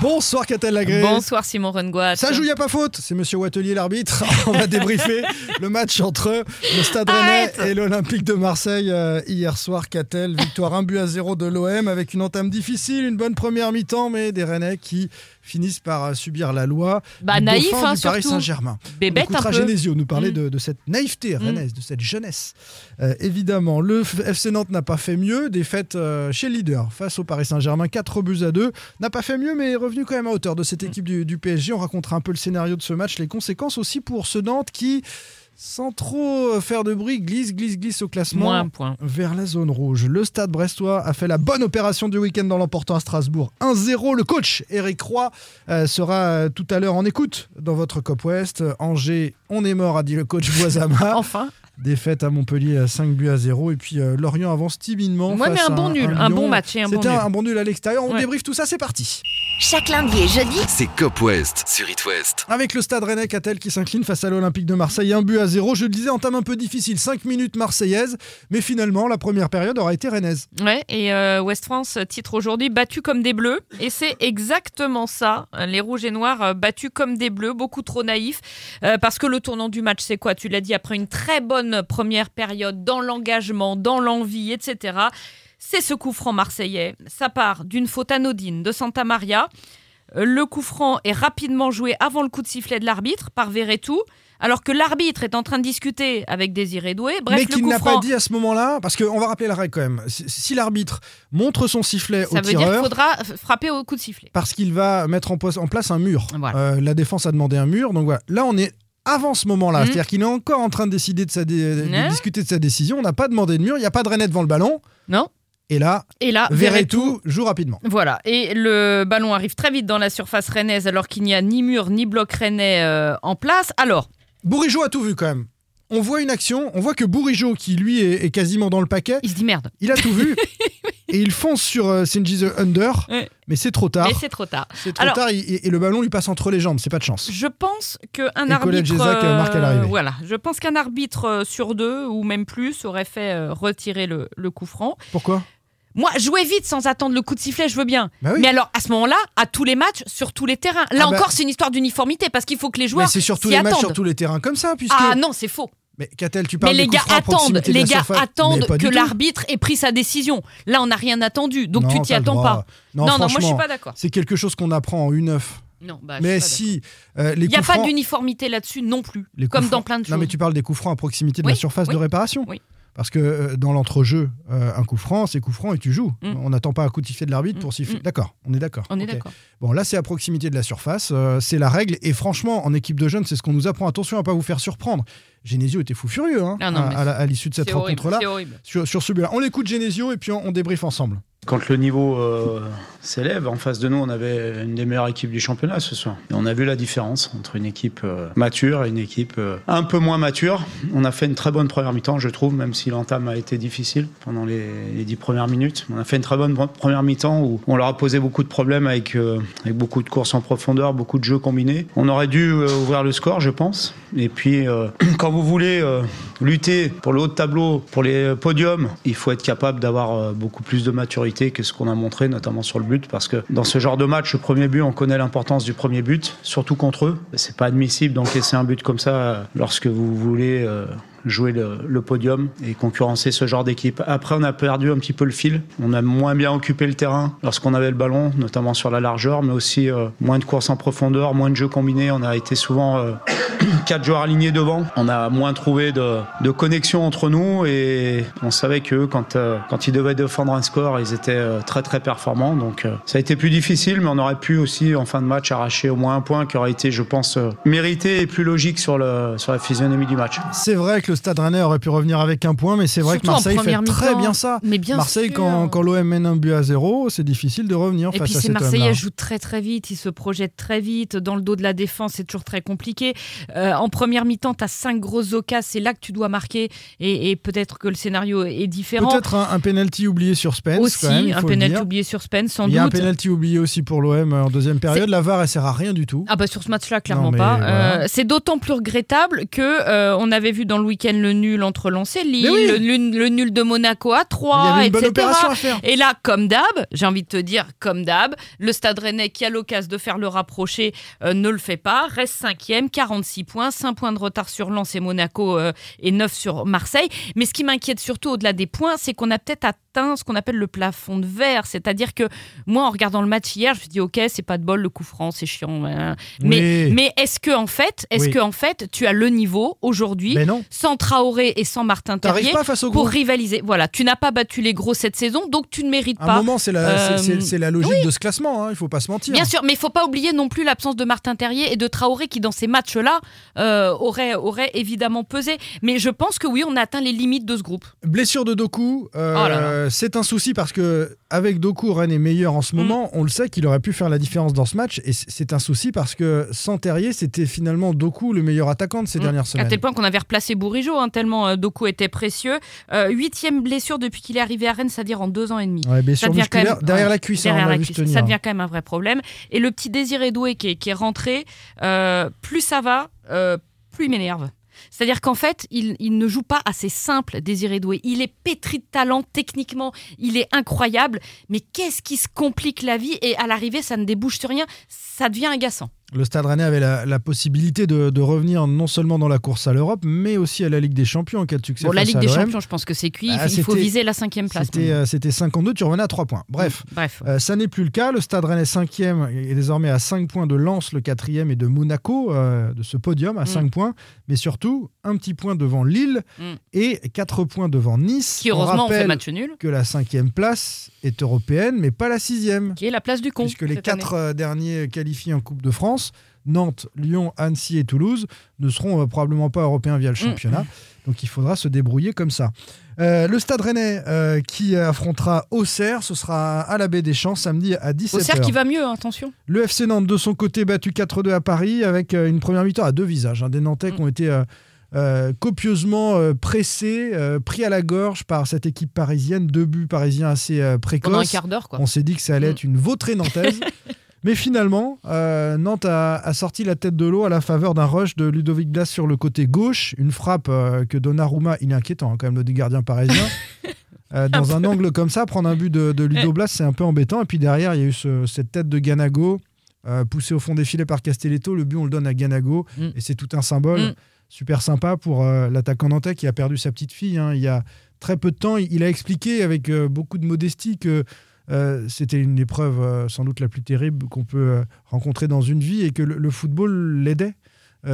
Bonsoir Catel Lagré. Bonsoir Simon Rengoat. Ça joue, y a pas faute. C'est Monsieur Wattelier l'arbitre. On va débriefer le match entre le Stade Rennais Arrête et l'Olympique de Marseille euh, hier soir. Catel, victoire 1 but à 0 de l'OM avec une entame difficile, une bonne première mi-temps, mais des Rennais qui finissent par euh, subir la loi. Bah, du naïf, dauphin hein, du Paris. Saint-Germain. Bébête On un peu. Genesio nous parler Mm. de, de cette naïveté rennaise, de cette jeunesse. Euh, évidemment, le FC Nantes n'a pas fait mieux. Défaite euh, chez le leader face au Paris Saint-Germain, 4 buts à 2. N'a pas fait mieux, mais est revenu quand même à hauteur de Mm. cette équipe du, du PSG. On racontera un peu le scénario de ce match, les conséquences aussi pour ce Nantes qui, sans trop faire de bruit, glisse, glisse, glisse au classement. Moins un point. Vers la zone rouge. Le stade brestois a fait la bonne opération du week-end dans l'emportant à Strasbourg. 1-0. Le coach Eric Roy euh, sera euh, tout à l'heure en écoute dans votre Cop West. Angers, on est mort, a dit le coach Boisama. Enfin. Défaite à Montpellier à 5 buts à 0. Et puis euh, Lorient avance timidement. Ouais, mais face un à bon nul, un bon match et un bon C'était un bon nul à l'extérieur. On Ouais. débriefe tout ça, c'est parti. Chaque lundi et jeudi, C'est Cop West sur It West. Avec le stade Rennais Catel qui s'incline face à l'Olympique de Marseille, un but à 0. Je le disais, entame un peu difficile, 5 minutes marseillaise. Mais finalement, la première période aura été rennaise. Ouais, et euh, West France titre aujourd'hui battu comme des bleus. Et c'est exactement ça. Les rouges et noirs euh, battus comme des bleus, beaucoup trop naïfs. Euh, parce que le tournant du match, c'est quoi? Tu l'as dit, après une très bonne première période, dans l'engagement, dans l'envie, etc. C'est ce coup franc marseillais. Ça part d'une faute anodine de Santa Maria. Euh, Le coup franc est rapidement joué avant le coup de sifflet de l'arbitre par Verretou. Alors que l'arbitre est en train de discuter avec Désiré Doué. Bref, mais qu'il n'a franc, pas dit à ce moment-là, parce qu'on va rappeler la règle quand même. Si, si l'arbitre montre son sifflet ça au veut dire qu'il tireur, faudra f- frapper au coup de sifflet. parce qu'il va mettre en, place un mur. Voilà. Euh, la défense a demandé un mur, donc voilà. Là, on est avant ce moment-là, Mhm. c'est-à-dire qu'il est encore en train de décider de, sa dé- de Ouais. discuter de sa décision. On n'a pas demandé de mur, il n'y a pas de René devant le ballon. Non Et là, Et là, Verretou joue rapidement. Voilà, et le ballon arrive très vite dans la surface rennaise alors qu'il n'y a ni mur ni bloc rennais euh, en place. Alors, Bourigeau a tout vu quand même. On voit une action, on voit que Bourigeau, qui lui est, est quasiment dans le paquet, il se dit merde. il a tout vu. et il fonce sur euh, Sinji the Under, Ouais. mais c'est trop tard. Mais c'est trop tard. C'est trop Alors- tard et, le ballon lui passe entre les jambes, c'est pas de chance. Je pense qu'un arbitre. Euh, marque à l'arrivée. voilà, je pense qu'un arbitre euh, sur deux, ou même plus, aurait fait euh, retirer le, le coup franc. Pourquoi? Moi, jouer vite sans attendre le coup de sifflet, je veux bien. Bah oui. Mais alors, à ce moment-là, à tous les matchs, sur tous les terrains. Là Ah bah- encore, c'est une histoire d'uniformité parce qu'il faut que les Mais joueurs. c'est sur tous les matchs, sur tous les terrains comme ça, puisque. Ah non, c'est faux. Mais Catel, tu Mais parles les des gars attendent, les gars attendent Mais que l'arbitre ait pris sa décision. Là, on n'a rien attendu, donc Non, tu t'y attends pas. Non, non, moi je suis pas d'accord. C'est quelque chose qu'on apprend en U9. Non, bah, Mais si euh, les Il n'y a pas francs- d'uniformité là-dessus non plus, les comme dans plein de Non, mais choses. tu parles des coups francs à proximité de Oui, la surface oui, de réparation. oui. Parce que euh, dans l'entrejeu, euh, un coup franc, c'est coup franc et tu joues. Mm. On n'attend pas un coup de sifflet de l'arbitre Mm, pour siffler. mm. D'accord, on est d'accord. On est d'accord. Bon, là, c'est à proximité de la surface. euh, c'est la règle. Et franchement, en équipe de jeunes, c'est ce qu'on nous apprend. Attention à pas vous faire surprendre. Genesio était fou furieux hein, Ah non, à, l'issue de cette rencontre-là. Sur, sur ce but-là. On l'écoute Genesio et puis on, on débriefe ensemble. Quand le niveau euh, s'élève, en face de nous, on avait une des meilleures équipes du championnat ce soir. On a vu la différence entre une équipe euh, mature et une équipe euh, un peu moins mature. On a fait une très bonne première mi-temps, je trouve, même si l'entame a été difficile pendant les, les dix premières minutes. On a fait une très bonne première mi-temps où on leur a posé beaucoup de problèmes avec, avec beaucoup de courses en profondeur, beaucoup de jeux combinés. On aurait dû ouvrir le score, je pense. Et puis, quand vous voulez lutter pour le haut de tableau, pour les podiums, il faut être capable d'avoir beaucoup plus de maturité que ce qu'on a montré, notamment sur le but, parce que dans ce genre de match, le premier but, on connaît l'importance du premier but, surtout contre eux. C'est pas admissible d'encaisser un but comme ça euh, lorsque vous voulez euh, jouer le, podium et concurrencer ce genre d'équipe. Après, on a perdu un petit peu le fil. On a moins bien occupé le terrain lorsqu'on avait le ballon, notamment sur la largeur, mais aussi euh, moins de courses en profondeur, moins de jeux combinés. On a été souvent euh, quatre joueurs alignés devant. On a moins trouvé de, de connexion entre nous et on savait que quand, euh, quand ils devaient défendre un score, ils étaient euh, très très performants. Donc ça a été plus difficile, mais on aurait pu aussi en fin de match arracher au moins un point qui aurait été, je pense, mérité et plus logique sur, le, sur la physionomie du match. C'est vrai que le Stade Rennais aurait pu revenir avec un point, mais c'est vrai Surtout que Marseille fait très bien ça. Mais bien Marseille, sûr. quand, quand l'OM mène un but à zéro, c'est difficile de revenir Et face puis à ces. Marseillais jouent très très vite, ils se projettent très vite, dans le dos de la défense c'est toujours très compliqué. Euh, en première mi-temps, tu as cinq grosses occasions, c'est là que tu dois marquer et, et peut-être que le scénario est différent. Peut-être un, un penalty oublié sur Spence. Aussi, quand même, il un penalty oublié sur Spence, sans Il y a un doute. penalty oublié aussi pour l'OM en deuxième période. La VAR, elle sert à rien du tout. Ah bah sur ce match-là, clairement Non, pas. voilà. Euh, c'est d'autant plus regrettable que euh, on avait vu dans le week-end le nul entre Lens et Lille, oui. le, nul- le nul de Monaco à Il y 3, avait une bonne etc. à faire. Et là, comme d'hab, j'ai envie de te dire, comme d'hab, le Stade Rennais qui a l'occasion de faire le rapproché euh, ne le fait pas, reste cinquième, 46 points, 5 points de retard sur Lens et Monaco euh, et 9 sur Marseille. Mais ce qui m'inquiète surtout au-delà des points, c'est qu'on a peut-être atteint ce qu'on appelle le plafond de verre. C'est-à-dire que moi, en regardant le match hier, je me suis dit, ok, c'est pas de bol, le coup franc, c'est chiant. hein. Mais, Oui. mais est-ce que en fait, est-ce Oui. que en fait, tu as le niveau aujourd'hui, sans Traoré et sans Martin Terrier, pas face au pour rivaliser? Voilà, tu n'as pas battu les gros cette saison, donc tu ne mérites À un pas. moment, c'est la, Euh, c'est- c'est la logique de ce classement. hein, il faut pas se mentir. Bien sûr, mais il faut pas oublier non plus l'absence de Martin Terrier et de Traoré qui, dans ces matchs-là, euh, aurait, aurait évidemment pesé. Mais je pense que oui, on a atteint les limites de ce groupe. Blessure de Doku, euh, Oh là c'est un souci parce que avec Doku, Rennes est meilleur en ce Mm. moment. On le sait qu'il aurait pu faire la différence dans ce match et c'est un souci parce que sans Terrier, c'était finalement Doku le meilleur attaquant de ces Mm. dernières À semaines. tel point qu'on avait replacé Bourigeau, hein, tellement euh, Doku était précieux. Euh, huitième blessure depuis qu'il est arrivé à Rennes, c'est-à-dire en deux ans et demi. Ouais, Ça devient quand même- derrière la cuisse, hein, derrière la cuisse. Ça devient quand même un vrai problème. Et le petit Désiré Doué qui est, qui est rentré, euh, plus ça va, euh, plus il m'énerve. C'est-à-dire qu'en fait, il, ne joue pas assez simple, Désiré Doué. Il est pétri de talent techniquement, il est incroyable, mais qu'est-ce qui se complique la vie? Et à l'arrivée, ça ne débouche sur rien, ça devient agaçant. Le Stade Rennais avait la, la possibilité de, de revenir non seulement dans la course à l'Europe, mais aussi à la Ligue des Champions en cas de succès Bon, la Ligue des. Champions, je pense que c'est cuit, il Ah, faut- il faut c'était- viser la cinquième place. C'était euh, c'était 52, tu revenais à 3 points. Bref. Bref. Euh, ça n'est plus le cas. Le Stade Rennais 5e est désormais à 5 points de Lens, le 4e, et de Monaco, euh, de ce podium à Mm. 5 points. Mais surtout, un petit point devant Lille Mm. et 4 points devant Nice. Qui On heureusement ont fait rappelle match nul, que la 5e place est européenne, mais pas la 6e. qui est la place du con. Puisque les cette année. 4 derniers qualifiés en Coupe de France, Nantes, Lyon, Annecy et Toulouse, ne seront euh, probablement pas européens via le Mm. championnat. Donc il faudra se débrouiller comme ça. Euh, le Stade Rennais euh, qui affrontera Auxerre, ce sera à la Baie des Champs samedi à 17h. Auxerre qui va mieux, hein, attention. Le FC Nantes de son côté battu 4-2 à Paris avec une première mi-temps à deux visages. hein. des Nantais Mm. qui ont été copieusement pressés, pris à la gorge par cette équipe parisienne. Deux buts parisiens assez euh, Pendant un précoces. quart d'heure, quoi. On s'est dit que ça allait Mm. être une vautrée nantaise. Mais finalement, euh, Nantes a, a sorti la tête de l'eau à la faveur d'un rush de Ludovic Blas sur le côté gauche. Une frappe euh, que Donnarumma, il est inquiétant hein, quand même, le gardien parisien. Euh, dans un, angle comme ça, prendre un but de, de Ludo Blas, c'est un peu embêtant. Et puis derrière, il y a eu ce- cette tête de Ganago, poussée au fond des filets par Castelletto. Le but, on le donne à Ganago. Mm. Et c'est tout un symbole Mm. super sympa pour l'attaquant nantais qui a perdu sa petite fille. hein. Il y a très peu de temps, il, il a expliqué avec beaucoup de modestie que euh, c'était une épreuve euh, sans doute la plus terrible qu'on peut euh, rencontrer dans une vie et que le, le football l'aidait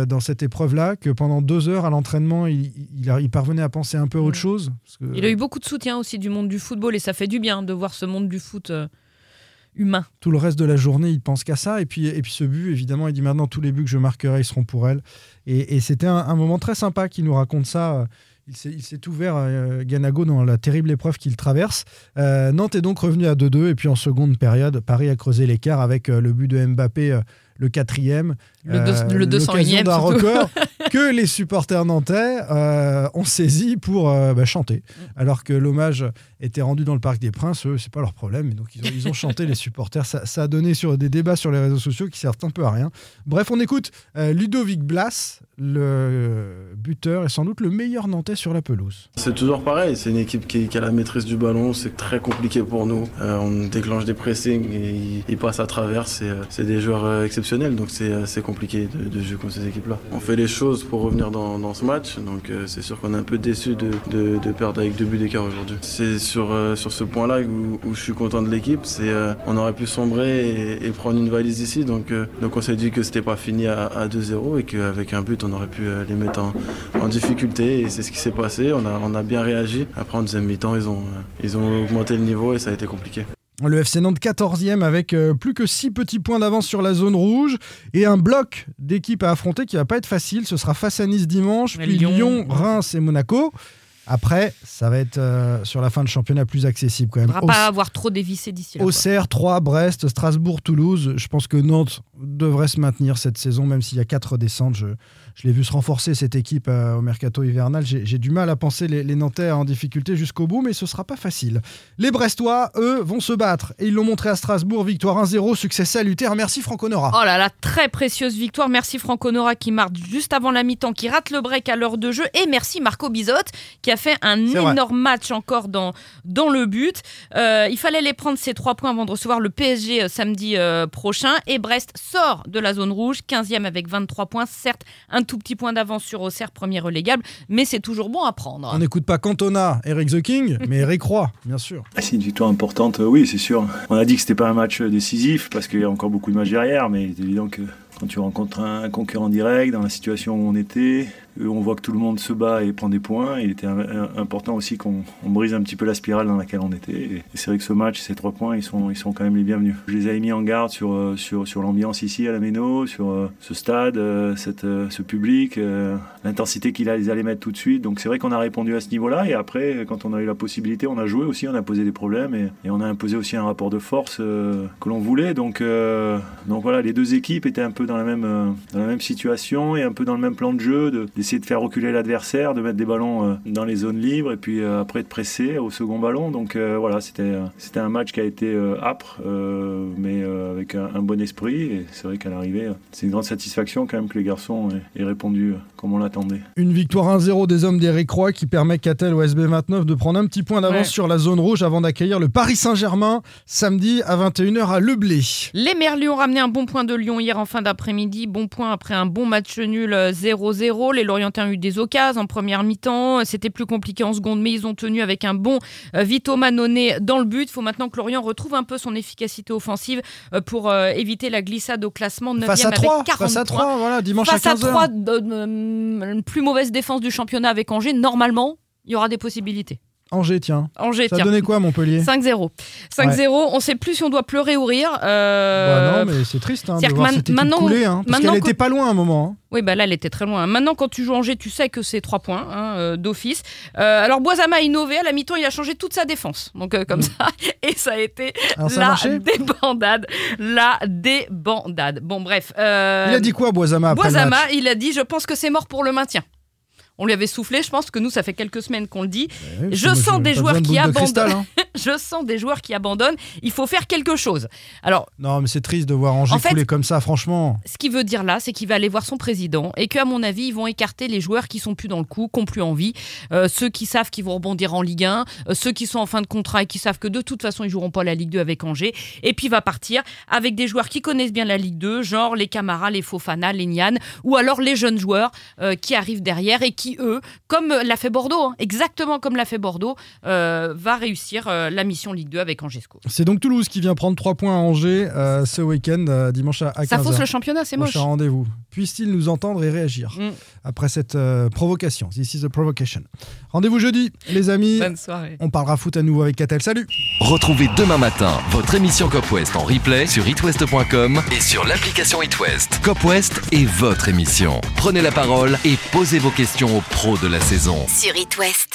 dans cette épreuve-là, que pendant deux heures à l'entraînement, il, il a- il parvenait à penser un peu à autre chose. parce que Il a eu beaucoup de soutien aussi du monde du football et ça fait du bien de voir ce monde du foot humain. Tout le reste de la journée, il pense qu'à ça. Et puis, et puis ce but, évidemment, il dit maintenant tous les buts que je marquerai, ils seront pour elle. Et, et c'était un, un moment très sympa qu'il nous raconte ça. Il s'est, ouvert, euh, Ganago, dans la terrible épreuve qu'il traverse. Euh, Nantes est donc revenu à 2-2. Et puis en seconde période, Paris a creusé l'écart avec euh, le but de Mbappé, le quatrième. Le deux- le 201e l'occasion d'un record que les supporters nantais euh, ont saisi pour euh, bah, chanter. Alors que l'hommage était rendu dans le Parc des Princes, eux, c'est pas leur problème. Donc ils ont, chanté les supporters. Ça, a donné sur des débats sur les réseaux sociaux qui servent un peu à rien. Bref, on écoute euh, Ludovic Blas, le buteur et sans doute le meilleur nantais sur la pelouse. C'est toujours pareil, c'est une équipe qui, a la maîtrise du ballon, c'est très compliqué pour nous. On déclenche des pressings et ils, passent à travers, c'est des joueurs exceptionnels, donc c'est c'est compliqué de, de jouer contre ces équipes-là. On fait les choses pour revenir dans, dans ce match, donc euh, c'est sûr qu'on est un peu déçu de, de- de perdre avec deux buts d'écart aujourd'hui. C'est sur, euh, sur ce point-là où, où je suis content de l'équipe, c'est euh, on aurait pu sombrer et, et prendre une valise ici, donc, euh, donc on s'est dit que c'était pas fini à, à 2-0 et qu'avec un but on aurait pu euh, les mettre en, en difficulté et c'est ce qui s'est passé. On a, on a bien réagi. Après en deuxième mi-temps, ils ont, euh, ils ont augmenté le niveau et ça a été compliqué. Le FC Nantes 14e avec euh, plus que 6 petits points d'avance sur la zone rouge et un bloc d'équipes à affronter qui va pas être facile. Ce sera face à Nice dimanche, puis Lyon. Lyon, Reims et Monaco. Après, ça va être euh, sur la fin de championnat plus accessible quand Il ne même. faudra pas avoir trop dévissé d'ici là. Auxerre, 3, Brest, Strasbourg, Toulouse. Je pense que Nantes devrait se maintenir cette saison, même s'il y a 4 descentes. Je, je l'ai vu se renforcer cette équipe euh, au mercato hivernal. J'ai du mal à penser les, les Nantais en difficulté jusqu'au bout, mais ce sera pas facile. Les Brestois, eux, vont se battre. Et ils l'ont montré à Strasbourg. Victoire 1-0, succès salutaire. Merci Franco Nora. Oh là là, très précieuse victoire. Merci Franco Nora qui marque juste avant la mi-temps, qui rate le break à l'heure de jeu. Et merci Marco Bizotte qui a fait un C'est vrai. énorme match encore dans, dans le but. Euh, il fallait les prendre ces trois points avant de recevoir le PSG euh, samedi euh, prochain. Et Brest sort de la zone rouge, 15e avec 23 points. Certes, un tout petit point d'avance sur Auxerre, premier relégable, mais c'est toujours bon à prendre. On n'écoute pas Cantona, Eric The King, mais Eric Roy, bien sûr. Ah, C'est une victoire importante, oui, c'est sûr. On a dit que c'était pas un match décisif parce qu'il y a encore beaucoup de matchs derrière, mais il est évident que quand tu rencontres un concurrent direct dans la situation où on était, on voit que tout le monde se bat et prend des points. Il était important aussi qu'on on brise un petit peu la spirale dans laquelle on était. Et c'est vrai que ce match, ces trois points, ils sont, ils sont quand même les bienvenus. Je les avais mis en garde sur, euh, sur, l'ambiance ici à la Méno, sur euh, ce stade, euh, cette, euh, ce public, euh, l'intensité qu'il allait allait mettre tout de suite. Donc c'est vrai qu'on a répondu à ce niveau-là. Et après, quand on a eu la possibilité, on a joué aussi, on a posé des problèmes et, on a imposé aussi un rapport de force euh, que l'on voulait. Donc, euh, donc voilà, les deux équipes étaient un peu dans la même, euh, dans la même situation et un peu dans le même plan de jeu, d'essayer de faire reculer l'adversaire, de mettre des ballons euh, dans les zones libres et puis euh, après de presser au second ballon. Donc euh, voilà, c'était c'était un match qui a été euh, âpre, euh, mais euh, avec un, un bon esprit. Et c'est vrai qu'à l'arrivée, c'est une grande satisfaction quand même que les garçons aient, aient répondu comme on l'attendait. Une victoire 1-0 des hommes d'Eric Roy qui permet qu'à tel au SB29 de prendre un petit point d'avance Ouais. sur la zone rouge avant d'accueillir le Paris Saint-Germain samedi à 21h à Le Blé. Les Merlus ont ramené un bon point de Lyon hier en fin d'après-midi. Bon point après un bon match nul euh, 0-0. Les Lorientais ont eu des occasions en première mi-temps. C'était plus compliqué en seconde, mais ils ont tenu avec un bon euh, Vito Manone dans le but. Il faut maintenant que Lorient retrouve un peu son efficacité offensive euh, pour euh, éviter la glissade au classement 9e Face à avec 3, 40 face à points. 3, voilà, dimanche Face à à 15h. 3, euh, plus mauvaise défense du championnat avec Angers, normalement, il y aura des possibilités. Angers, tiens. Angers, Ça tiens. donné quoi Montpellier 5-0. 5-0, on sait plus si on doit pleurer ou rire. Bah Euh, Non, mais c'est triste hein, de c'est-à-dire voir que cette maintenant- couler. hein, parce qu'elle que- était pas loin à un moment. hein. Oui, bah là, elle était très loin. Maintenant, quand tu joues Angers, tu sais que c'est 3 points hein, euh, d'office. Euh, alors, Boisama a innové. À la mi-temps, il a changé toute sa défense. Donc, comme ça. Et ça a été Mm. Alors, ça a la débandade. La débandade. Bon, bref. Il a dit quoi, Boisama après le Boisama, match? il a dit Je pense que c'est mort pour le maintien. On lui avait soufflé, je pense que nous, ça fait quelques semaines qu'on le dit. Ouais, Je sens des joueurs qui de abandonnent. cristal, hein. Je sens des joueurs qui abandonnent. Il faut faire quelque chose. Alors, Non, mais c'est triste de voir Angers En fait- couler comme ça, franchement. ce qu'il veut dire là, c'est qu'il va aller voir son président et qu'à mon avis, ils vont écarter les joueurs qui sont plus dans le coup, qui n'ont plus envie, Euh, ceux qui savent qu'ils vont rebondir en Ligue 1, euh, ceux qui sont en fin de contrat et qui savent que de toute façon, ils joueront pas la Ligue 2 avec Angers. Et puis, il va partir avec des joueurs qui connaissent bien la Ligue 2, genre les Camara, les Fofana, les Nian, ou alors les jeunes joueurs euh, qui arrivent derrière et qui, eux, comme l'a fait Bordeaux, hein, exactement comme l'a fait Bordeaux, euh, va réussir euh, la mission Ligue 2 avec Angesco. C'est donc Toulouse qui vient prendre 3 points à Angers euh, ce week-end, euh, dimanche à, à 15h. Ça fausse le championnat, c'est moche. Prochain rendez-vous. Puisse-t-il nous entendre et réagir Mm. après cette euh, provocation? This is a provocation. Rendez-vous jeudi, les amis. Bonne soirée. On parlera foot à nouveau avec Catel. Salut Retrouvez demain matin votre émission Cop West en replay sur itwest.com et sur l'application itwest. Cop West est votre émission. Prenez la parole et posez vos questions pros de la saison. Sur It West.